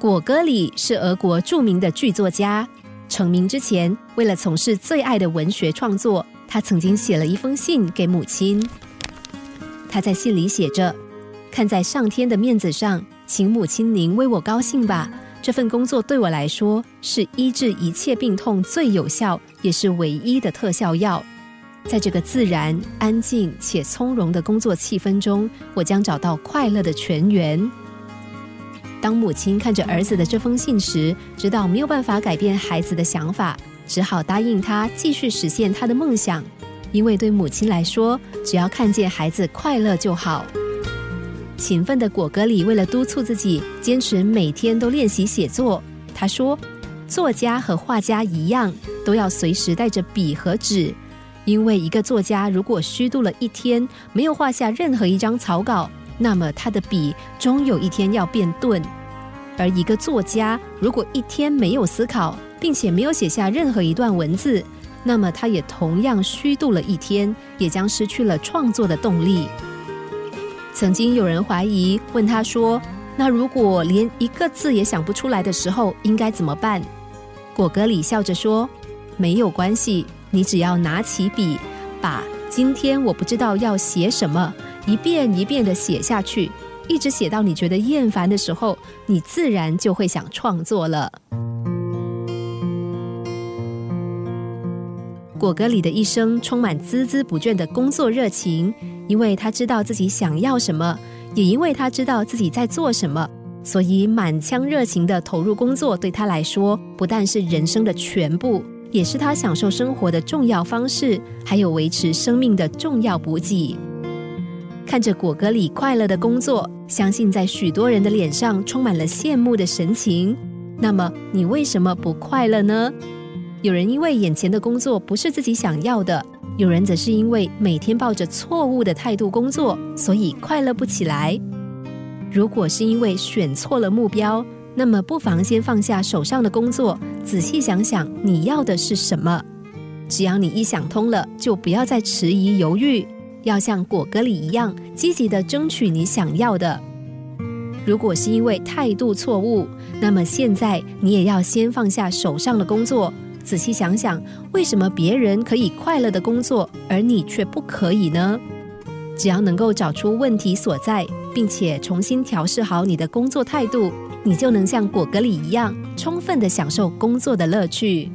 果戈里是俄国著名的剧作家。成名之前，为了从事最爱的文学创作，他曾经写了一封信给母亲。他在信里写着：“看在上天的面子上，请母亲您为我高兴吧。这份工作对我来说是医治一切病痛最有效，也是唯一的特效药。在这个自然、安静且从容的工作气氛中，我将找到快乐的泉源。”当母亲看着儿子的这封信时，知道没有办法改变孩子的想法，只好答应他继续实现他的梦想。因为对母亲来说，只要看见孩子快乐就好。勤奋的果戈里为了督促自己坚持每天都练习写作，他说：“作家和画家一样，都要随时带着笔和纸，因为一个作家如果虚度了一天，没有画下任何一张草稿。”那么他的笔终有一天要变钝，而一个作家如果一天没有思考，并且没有写下任何一段文字，那么他也同样虚度了一天，也将失去了创作的动力。曾经有人怀疑，问他说：“那如果连一个字也想不出来的时候，应该怎么办？”果戈里笑着说：“没有关系，你只要拿起笔，把今天我不知道要写什么。”一遍一遍的写下去，一直写到你觉得厌烦的时候，你自然就会想创作了。果戈里的一生充满孜孜不倦的工作热情，因为他知道自己想要什么，也因为他知道自己在做什么，所以满腔热情的投入工作，对他来说不但是人生的全部，也是他享受生活的重要方式，还有维持生命的重要补给。看着果戈里快乐的工作，相信在许多人的脸上充满了羡慕的神情。那么，你为什么不快乐呢？有人因为眼前的工作不是自己想要的，有人则是因为每天抱着错误的态度工作，所以快乐不起来。如果是因为选错了目标，那么不妨先放下手上的工作，仔细想想你要的是什么。只要你一想通了，就不要再迟疑犹豫。要像果戈里一样积极的争取你想要的。如果是因为态度错误，那么现在你也要先放下手上的工作，仔细想想，为什么别人可以快乐的工作，而你却不可以呢？只要能够找出问题所在，并且重新调试好你的工作态度，你就能像果戈里一样，充分的享受工作的乐趣。